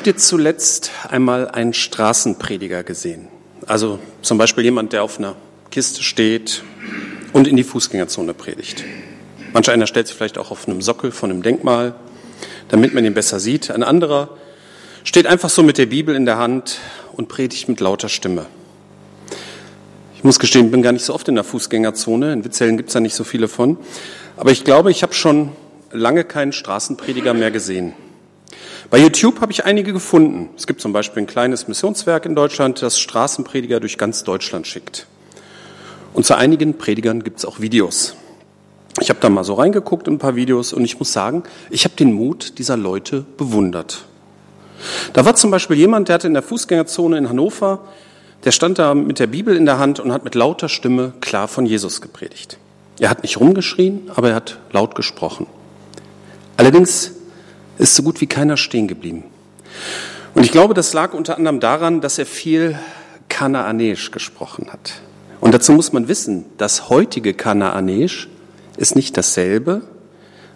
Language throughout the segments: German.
habt ihr zuletzt einmal einen Straßenprediger gesehen? Also zum Beispiel jemand, der auf einer Kiste steht und in die Fußgängerzone predigt. Manch einer stellt sich vielleicht auch auf einem Sockel von einem Denkmal, damit man ihn besser sieht. Ein anderer steht einfach so mit der Bibel in der Hand und predigt mit lauter Stimme. Ich muss gestehen, ich bin gar nicht so oft in der Fußgängerzone. In Witzellen gibt es da nicht so viele von. Aber ich glaube, ich habe schon lange keinen Straßenprediger mehr gesehen. Bei YouTube habe ich einige gefunden. Es gibt zum Beispiel ein kleines Missionswerk in Deutschland, das Straßenprediger durch ganz Deutschland schickt. Und zu einigen Predigern gibt es auch Videos. Ich habe da mal so reingeguckt in ein paar Videos und ich muss sagen, ich habe den Mut dieser Leute bewundert. Da war zum Beispiel jemand, der hatte in der Fußgängerzone in Hannover, der stand da mit der Bibel in der Hand und hat mit lauter Stimme klar von Jesus gepredigt. Er hat nicht rumgeschrien, aber er hat laut gesprochen. Allerdings ist so gut wie keiner stehen geblieben. Und ich glaube, das lag unter anderem daran, dass er viel Kanaanäisch gesprochen hat. Und dazu muss man wissen, das heutige Kanaanäisch ist nicht dasselbe,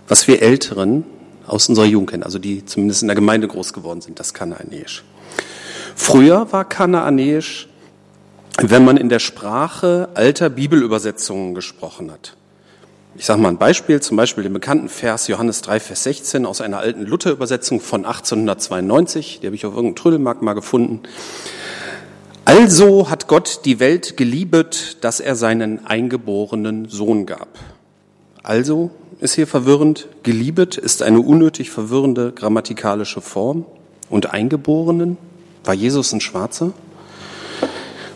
was wir Älteren aus unserer Jugend kennen, also die zumindest in der Gemeinde groß geworden sind, das Kanaanäisch. Früher war Kanaanäisch, wenn man in der Sprache alter Bibelübersetzungen gesprochen hat. Ich sage mal ein Beispiel, zum Beispiel den bekannten Vers Johannes 3, Vers 16 aus einer alten Luther-Übersetzung von 1892, die habe ich auf irgendeinem Trödelmarkt mal gefunden. Also hat Gott die Welt geliebet, dass er seinen eingeborenen Sohn gab. Also ist hier verwirrend. Geliebet ist eine unnötig verwirrende grammatikalische Form. Und Eingeborenen? War Jesus ein Schwarzer?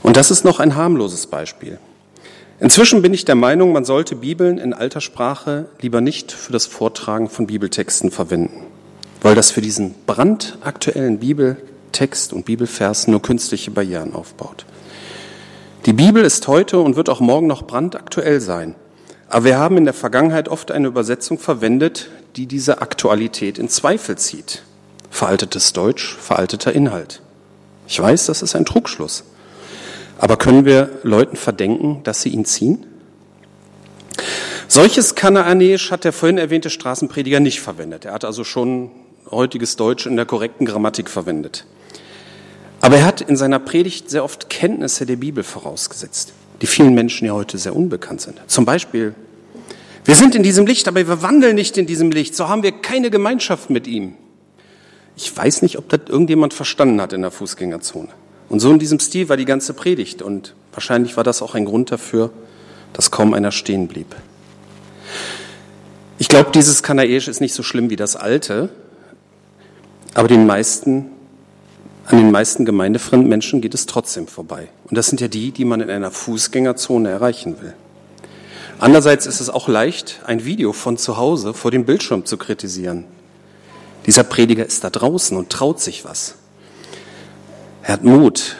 Und das ist noch ein harmloses Beispiel. Inzwischen bin ich der Meinung, man sollte Bibeln in alter Sprache lieber nicht für das Vortragen von Bibeltexten verwenden, weil das für diesen brandaktuellen Bibeltext und Bibelvers nur künstliche Barrieren aufbaut. Die Bibel ist heute und wird auch morgen noch brandaktuell sein. Aber wir haben in der Vergangenheit oft eine Übersetzung verwendet, die diese Aktualität in Zweifel zieht. Veraltetes Deutsch, veralteter Inhalt. Ich weiß, das ist ein Trugschluss. Aber können wir Leuten verdenken, dass sie ihn ziehen? Solches Kanaanäisch hat der vorhin erwähnte Straßenprediger nicht verwendet. Er hat also schon heutiges Deutsch in der korrekten Grammatik verwendet. Aber er hat in seiner Predigt sehr oft Kenntnisse der Bibel vorausgesetzt die vielen Menschen ja heute sehr unbekannt sind. Zum Beispiel, wir sind in diesem Licht, aber wir wandeln nicht in diesem Licht, so haben wir keine Gemeinschaft mit ihm. Ich weiß nicht, ob das irgendjemand verstanden hat in der Fußgängerzone. Und so in diesem Stil war die ganze Predigt und wahrscheinlich war das auch ein Grund dafür, dass kaum einer stehen blieb. Ich glaube, dieses Kanaäisch ist nicht so schlimm wie das alte, aber den meisten an den meisten gemeindefremden Menschen geht es trotzdem vorbei. Und das sind ja die, die man in einer Fußgängerzone erreichen will. Andererseits ist es auch leicht, ein Video von zu Hause vor dem Bildschirm zu kritisieren. Dieser Prediger ist da draußen und traut sich was. Er hat Mut.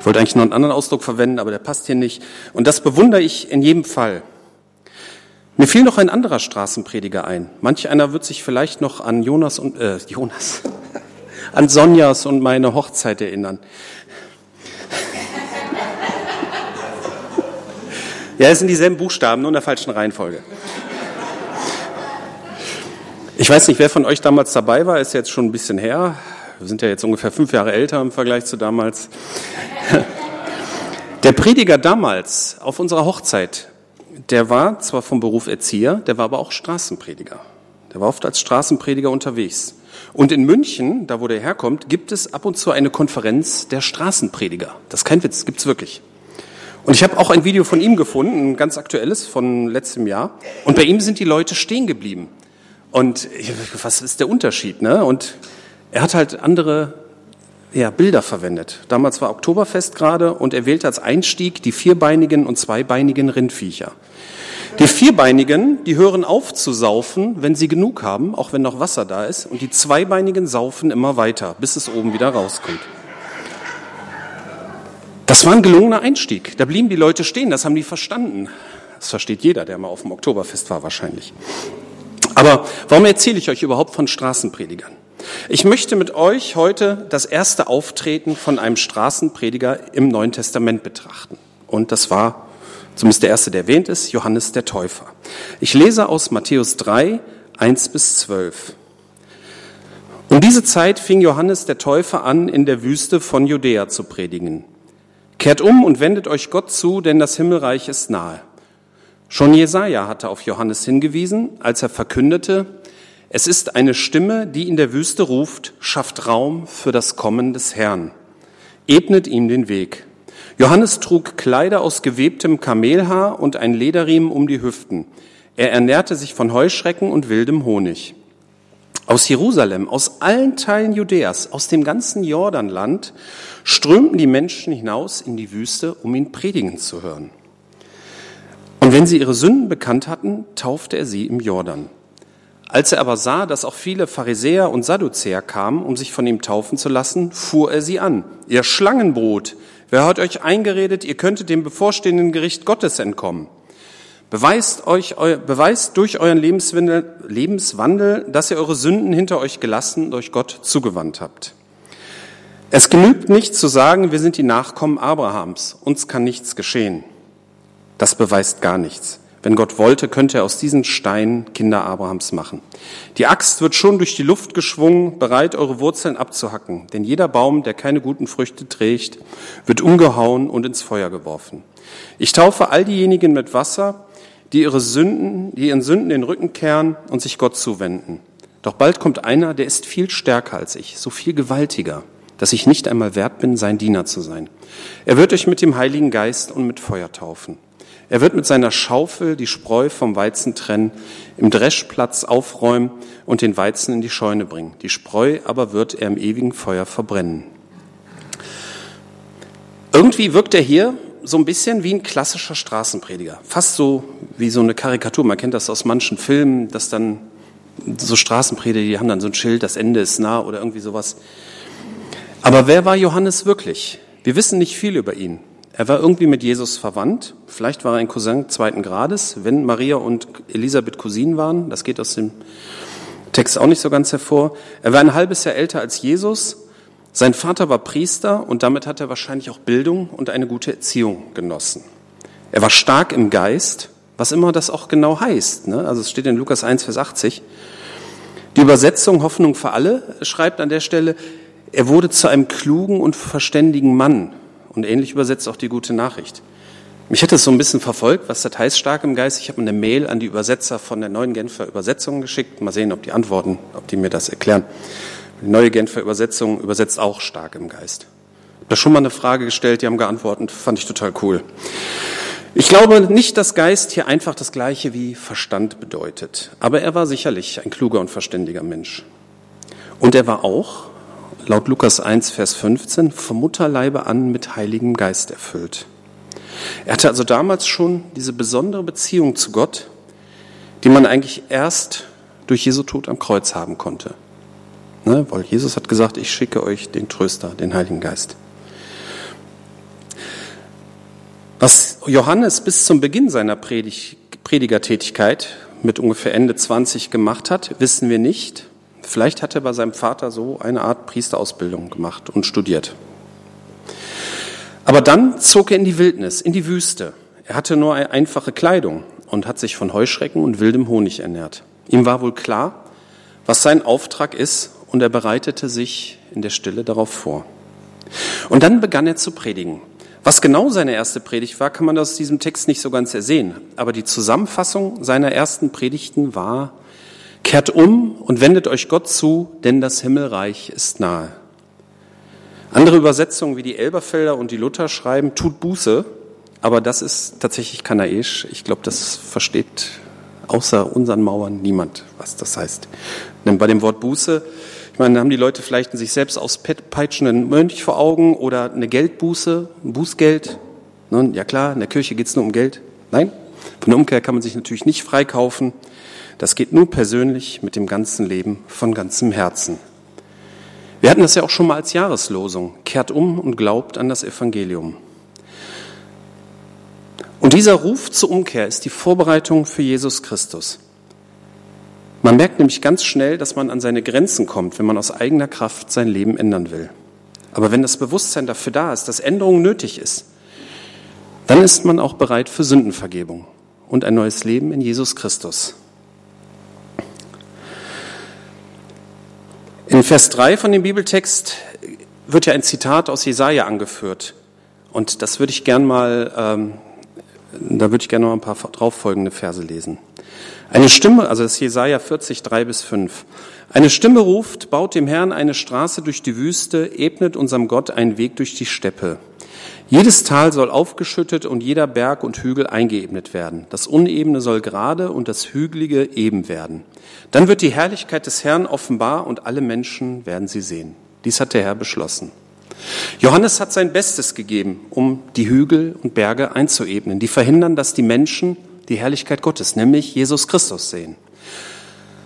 Ich wollte eigentlich noch einen anderen Ausdruck verwenden, aber der passt hier nicht. Und das bewundere ich in jedem Fall. Mir fiel noch ein anderer Straßenprediger ein. Manch einer wird sich vielleicht noch an Jonas und äh, Jonas, an Sonjas und meine Hochzeit erinnern. Ja, es sind dieselben Buchstaben, nur in der falschen Reihenfolge. Ich weiß nicht, wer von euch damals dabei war, ist jetzt schon ein bisschen her. Wir sind ja jetzt ungefähr fünf Jahre älter im Vergleich zu damals. Der Prediger damals auf unserer Hochzeit, der war zwar vom Beruf Erzieher, der war aber auch Straßenprediger. Der war oft als Straßenprediger unterwegs. Und in München, da wo der herkommt, gibt es ab und zu eine Konferenz der Straßenprediger. Das ist kein Witz, gibt's wirklich. Und ich habe auch ein Video von ihm gefunden, ein ganz aktuelles von letztem Jahr. Und bei ihm sind die Leute stehen geblieben. Und was ist der Unterschied? Ne? Und er hat halt andere ja, Bilder verwendet. Damals war Oktoberfest gerade und er wählte als Einstieg die vierbeinigen und zweibeinigen Rindviecher. Die Vierbeinigen, die hören auf zu saufen, wenn sie genug haben, auch wenn noch Wasser da ist. Und die Zweibeinigen saufen immer weiter, bis es oben wieder rauskommt. Das war ein gelungener Einstieg. Da blieben die Leute stehen, das haben die verstanden. Das versteht jeder, der mal auf dem Oktoberfest war wahrscheinlich. Aber warum erzähle ich euch überhaupt von Straßenpredigern? Ich möchte mit euch heute das erste Auftreten von einem Straßenprediger im Neuen Testament betrachten. Und das war Zumindest der erste, der erwähnt ist, Johannes der Täufer. Ich lese aus Matthäus 3, 1 bis 12. Um diese Zeit fing Johannes der Täufer an, in der Wüste von Judäa zu predigen. Kehrt um und wendet euch Gott zu, denn das Himmelreich ist nahe. Schon Jesaja hatte auf Johannes hingewiesen, als er verkündete, es ist eine Stimme, die in der Wüste ruft, schafft Raum für das Kommen des Herrn. Ebnet ihm den Weg. Johannes trug Kleider aus gewebtem Kamelhaar und ein Lederriemen um die Hüften. Er ernährte sich von Heuschrecken und wildem Honig. Aus Jerusalem, aus allen Teilen Judäas, aus dem ganzen Jordanland strömten die Menschen hinaus in die Wüste, um ihn predigen zu hören. Und wenn sie ihre Sünden bekannt hatten, taufte er sie im Jordan. Als er aber sah, dass auch viele Pharisäer und Sadduzäer kamen, um sich von ihm taufen zu lassen, fuhr er sie an. Ihr Schlangenbrot, wer hat euch eingeredet, ihr könntet dem bevorstehenden Gericht Gottes entkommen? Beweist, euch, beweist durch euren Lebenswandel, dass ihr eure Sünden hinter euch gelassen und euch Gott zugewandt habt. Es genügt nicht zu sagen, wir sind die Nachkommen Abrahams, uns kann nichts geschehen. Das beweist gar nichts. Wenn Gott wollte, könnte er aus diesen Steinen Kinder Abrahams machen. Die Axt wird schon durch die Luft geschwungen, bereit, eure Wurzeln abzuhacken. Denn jeder Baum, der keine guten Früchte trägt, wird umgehauen und ins Feuer geworfen. Ich taufe all diejenigen mit Wasser, die ihre Sünden, die ihren Sünden den Rücken kehren und sich Gott zuwenden. Doch bald kommt einer, der ist viel stärker als ich, so viel gewaltiger, dass ich nicht einmal wert bin, sein Diener zu sein. Er wird euch mit dem Heiligen Geist und mit Feuer taufen. Er wird mit seiner Schaufel die Spreu vom Weizen trennen, im Dreschplatz aufräumen und den Weizen in die Scheune bringen. Die Spreu aber wird er im ewigen Feuer verbrennen. Irgendwie wirkt er hier so ein bisschen wie ein klassischer Straßenprediger. Fast so wie so eine Karikatur. Man kennt das aus manchen Filmen, dass dann so Straßenprediger, die haben dann so ein Schild, das Ende ist nah oder irgendwie sowas. Aber wer war Johannes wirklich? Wir wissen nicht viel über ihn. Er war irgendwie mit Jesus verwandt. Vielleicht war er ein Cousin zweiten Grades, wenn Maria und Elisabeth Cousinen waren. Das geht aus dem Text auch nicht so ganz hervor. Er war ein halbes Jahr älter als Jesus. Sein Vater war Priester und damit hat er wahrscheinlich auch Bildung und eine gute Erziehung genossen. Er war stark im Geist, was immer das auch genau heißt. Ne? Also es steht in Lukas 1, Vers 80. Die Übersetzung Hoffnung für alle schreibt an der Stelle, er wurde zu einem klugen und verständigen Mann und ähnlich übersetzt auch die gute Nachricht. Mich hat es so ein bisschen verfolgt, was das heißt, stark im Geist. Ich habe eine Mail an die Übersetzer von der neuen Genfer Übersetzung geschickt. Mal sehen, ob die antworten, ob die mir das erklären. Die neue Genfer Übersetzung übersetzt auch stark im Geist. Ich habe da schon mal eine Frage gestellt, die haben geantwortet, fand ich total cool. Ich glaube nicht, dass Geist hier einfach das gleiche wie Verstand bedeutet. Aber er war sicherlich ein kluger und verständiger Mensch. Und er war auch, laut Lukas 1, Vers 15, vom Mutterleibe an mit Heiligem Geist erfüllt. Er hatte also damals schon diese besondere Beziehung zu Gott, die man eigentlich erst durch Jesu Tod am Kreuz haben konnte. Ne? Weil Jesus hat gesagt, ich schicke euch den Tröster, den Heiligen Geist. Was Johannes bis zum Beginn seiner Predig Predigertätigkeit mit ungefähr Ende 20 gemacht hat, wissen wir nicht. Vielleicht hat er bei seinem Vater so eine Art Priesterausbildung gemacht und studiert. Aber dann zog er in die Wildnis, in die Wüste. Er hatte nur eine einfache Kleidung und hat sich von Heuschrecken und wildem Honig ernährt. Ihm war wohl klar, was sein Auftrag ist und er bereitete sich in der Stille darauf vor. Und dann begann er zu predigen. Was genau seine erste Predigt war, kann man aus diesem Text nicht so ganz ersehen. Aber die Zusammenfassung seiner ersten Predigten war, Kehrt um und wendet euch Gott zu, denn das Himmelreich ist nahe. Andere Übersetzungen wie die Elberfelder und die Luther schreiben, tut Buße, aber das ist tatsächlich Kanaesch. Ich glaube, das versteht außer unseren Mauern niemand, was das heißt. Denn bei dem Wort Buße, ich meine, haben die Leute vielleicht sich selbst auspeitschenden Mönch vor Augen oder eine Geldbuße, ein Bußgeld. Ja klar, in der Kirche geht es nur um Geld. Nein, von der Umkehr kann man sich natürlich nicht freikaufen. Das geht nur persönlich mit dem ganzen Leben von ganzem Herzen. Wir hatten das ja auch schon mal als Jahreslosung. Kehrt um und glaubt an das Evangelium. Und dieser Ruf zur Umkehr ist die Vorbereitung für Jesus Christus. Man merkt nämlich ganz schnell, dass man an seine Grenzen kommt, wenn man aus eigener Kraft sein Leben ändern will. Aber wenn das Bewusstsein dafür da ist, dass Änderung nötig ist, dann ist man auch bereit für Sündenvergebung und ein neues Leben in Jesus Christus. In Vers 3 von dem Bibeltext wird ja ein Zitat aus Jesaja angeführt. Und das würde ich gern mal, ähm, da würde ich gerne noch ein paar darauffolgende Verse lesen. Eine Stimme, also das ist Jesaja 40, 3 bis 5. Eine Stimme ruft, baut dem Herrn eine Straße durch die Wüste, ebnet unserem Gott einen Weg durch die Steppe. Jedes Tal soll aufgeschüttet und jeder Berg und Hügel eingeebnet werden. Das Unebene soll gerade und das Hügelige eben werden. Dann wird die Herrlichkeit des Herrn offenbar und alle Menschen werden sie sehen. Dies hat der Herr beschlossen. Johannes hat sein Bestes gegeben, um die Hügel und Berge einzuebnen, die verhindern, dass die Menschen die Herrlichkeit Gottes, nämlich Jesus Christus, sehen.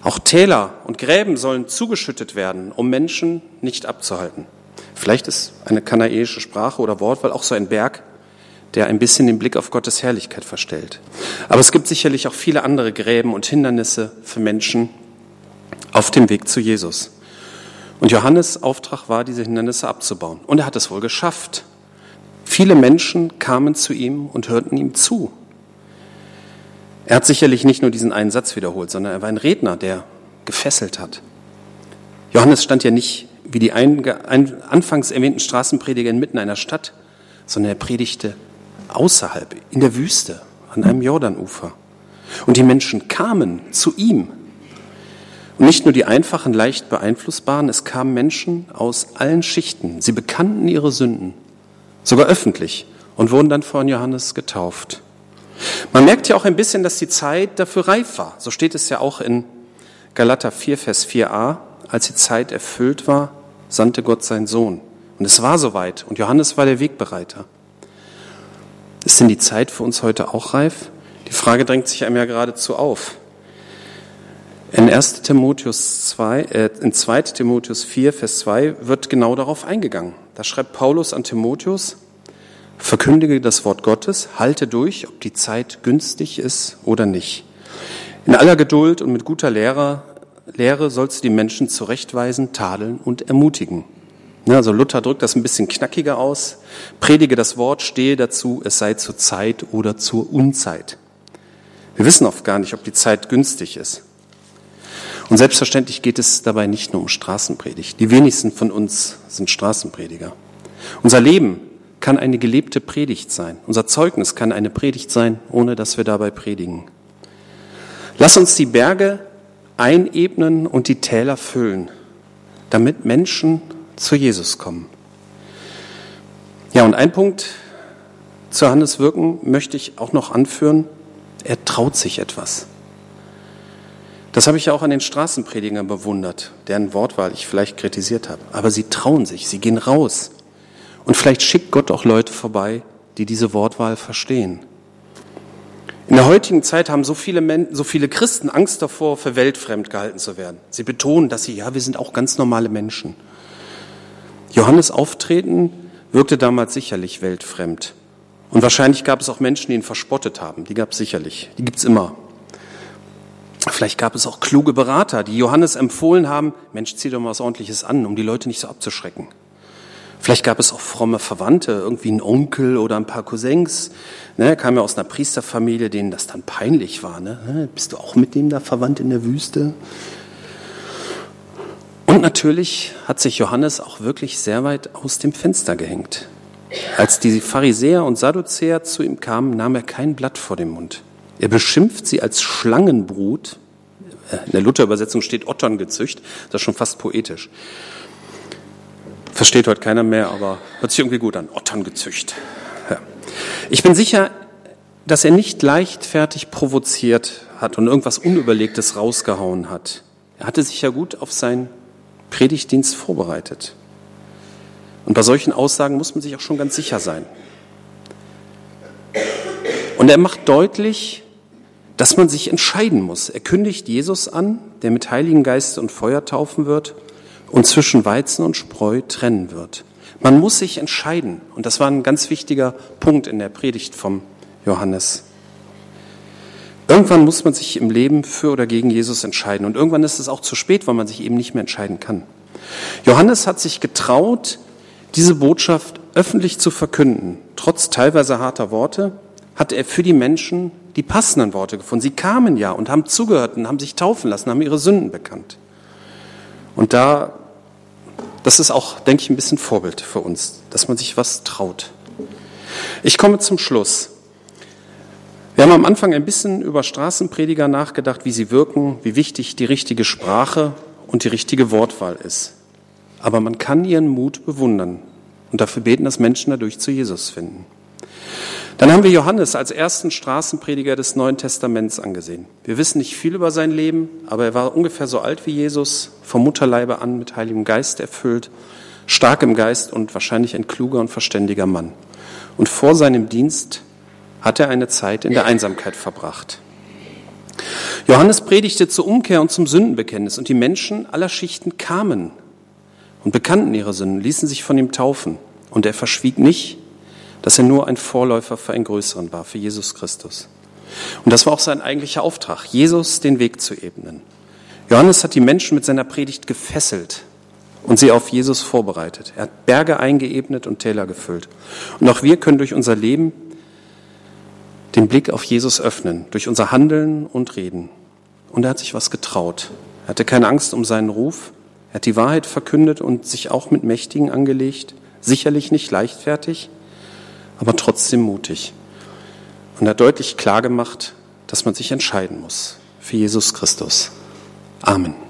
Auch Täler und Gräben sollen zugeschüttet werden, um Menschen nicht abzuhalten. Vielleicht ist eine kanaische Sprache oder Wortwahl auch so ein Berg, der ein bisschen den Blick auf Gottes Herrlichkeit verstellt. Aber es gibt sicherlich auch viele andere Gräben und Hindernisse für Menschen auf dem Weg zu Jesus. Und Johannes Auftrag war, diese Hindernisse abzubauen. Und er hat es wohl geschafft. Viele Menschen kamen zu ihm und hörten ihm zu. Er hat sicherlich nicht nur diesen einen Satz wiederholt, sondern er war ein Redner, der gefesselt hat. Johannes stand ja nicht wie die anfangs erwähnten Straßenprediger inmitten einer Stadt, sondern er predigte außerhalb, in der Wüste, an einem Jordanufer. Und die Menschen kamen zu ihm. Und nicht nur die einfachen, leicht beeinflussbaren, es kamen Menschen aus allen Schichten. Sie bekannten ihre Sünden, sogar öffentlich, und wurden dann von Johannes getauft. Man merkt ja auch ein bisschen, dass die Zeit dafür reif war. So steht es ja auch in Galater 4, Vers 4a. Als die Zeit erfüllt war, sandte Gott seinen Sohn. Und es war soweit. Und Johannes war der Wegbereiter. Ist denn die Zeit für uns heute auch reif? Die Frage drängt sich einem ja geradezu auf. In 1. Timotheus 2, äh, in 2. Timotheus 4, Vers 2 wird genau darauf eingegangen. Da schreibt Paulus an Timotheus, verkündige das Wort Gottes, halte durch, ob die Zeit günstig ist oder nicht. In aller Geduld und mit guter Lehre, Lehre sollst du die Menschen zurechtweisen, tadeln und ermutigen. Also Luther drückt das ein bisschen knackiger aus. Predige das Wort, stehe dazu, es sei zur Zeit oder zur Unzeit. Wir wissen oft gar nicht, ob die Zeit günstig ist. Und selbstverständlich geht es dabei nicht nur um Straßenpredigt. Die wenigsten von uns sind Straßenprediger. Unser Leben kann eine gelebte Predigt sein. Unser Zeugnis kann eine Predigt sein, ohne dass wir dabei predigen. Lass uns die Berge einebnen und die Täler füllen, damit Menschen zu Jesus kommen. Ja, und ein Punkt zu Hannes Wirken möchte ich auch noch anführen. Er traut sich etwas. Das habe ich ja auch an den Straßenpredigern bewundert, deren Wortwahl ich vielleicht kritisiert habe. Aber sie trauen sich, sie gehen raus. Und vielleicht schickt Gott auch Leute vorbei, die diese Wortwahl verstehen. In der heutigen Zeit haben so viele, Men so viele Christen Angst davor, für weltfremd gehalten zu werden. Sie betonen, dass sie, ja, wir sind auch ganz normale Menschen. Johannes Auftreten wirkte damals sicherlich weltfremd. Und wahrscheinlich gab es auch Menschen, die ihn verspottet haben. Die gab es sicherlich. Die gibt's immer. Vielleicht gab es auch kluge Berater, die Johannes empfohlen haben, Mensch, zieh doch mal was Ordentliches an, um die Leute nicht so abzuschrecken. Vielleicht gab es auch fromme Verwandte, irgendwie einen Onkel oder ein paar Cousins. Ne, kam ja aus einer Priesterfamilie, denen das dann peinlich war. Ne? Bist du auch mit dem da verwandt in der Wüste? Und natürlich hat sich Johannes auch wirklich sehr weit aus dem Fenster gehängt. Als die Pharisäer und Sadduzäer zu ihm kamen, nahm er kein Blatt vor den Mund. Er beschimpft sie als Schlangenbrut. In der Luther-Übersetzung steht Otterngezücht. Das ist schon fast poetisch. Versteht heute keiner mehr, aber hört sich irgendwie gut an. Otterngezücht. Ja. Ich bin sicher, dass er nicht leichtfertig provoziert hat und irgendwas Unüberlegtes rausgehauen hat. Er hatte sich ja gut auf sein Predigtdienst vorbereitet. Und bei solchen Aussagen muss man sich auch schon ganz sicher sein. Und er macht deutlich, dass man sich entscheiden muss. Er kündigt Jesus an, der mit Heiligen Geist und Feuer taufen wird und zwischen Weizen und Spreu trennen wird. Man muss sich entscheiden. Und das war ein ganz wichtiger Punkt in der Predigt vom Johannes. Irgendwann muss man sich im Leben für oder gegen Jesus entscheiden. Und irgendwann ist es auch zu spät, weil man sich eben nicht mehr entscheiden kann. Johannes hat sich getraut, diese Botschaft öffentlich zu verkünden. Trotz teilweise harter Worte hat er für die Menschen die passenden Worte gefunden. Sie kamen ja und haben zugehört und haben sich taufen lassen, haben ihre Sünden bekannt. Und da das ist auch, denke ich, ein bisschen Vorbild für uns, dass man sich was traut. Ich komme zum Schluss. Wir haben am Anfang ein bisschen über Straßenprediger nachgedacht, wie sie wirken, wie wichtig die richtige Sprache und die richtige Wortwahl ist. Aber man kann ihren Mut bewundern und dafür beten, dass Menschen dadurch zu Jesus finden. Dann haben wir Johannes als ersten Straßenprediger des Neuen Testaments angesehen. Wir wissen nicht viel über sein Leben, aber er war ungefähr so alt wie Jesus, vom Mutterleibe an mit Heiligem Geist erfüllt, stark im Geist und wahrscheinlich ein kluger und verständiger Mann. Und vor seinem Dienst hat er eine Zeit in der Einsamkeit verbracht. Johannes predigte zur Umkehr und zum Sündenbekenntnis und die Menschen aller Schichten kamen und bekannten ihre Sünden, ließen sich von ihm taufen. Und er verschwieg nicht, dass er nur ein Vorläufer für einen größeren war, für Jesus Christus. Und das war auch sein eigentlicher Auftrag, Jesus den Weg zu ebnen. Johannes hat die Menschen mit seiner Predigt gefesselt und sie auf Jesus vorbereitet. Er hat Berge eingeebnet und Täler gefüllt. Und auch wir können durch unser Leben den Blick auf Jesus öffnen, durch unser Handeln und Reden. Und er hat sich was getraut. Er hatte keine Angst um seinen Ruf. Er hat die Wahrheit verkündet und sich auch mit Mächtigen angelegt. Sicherlich nicht leichtfertig, aber trotzdem mutig. Und er hat deutlich klargemacht, dass man sich entscheiden muss für Jesus Christus. Amen.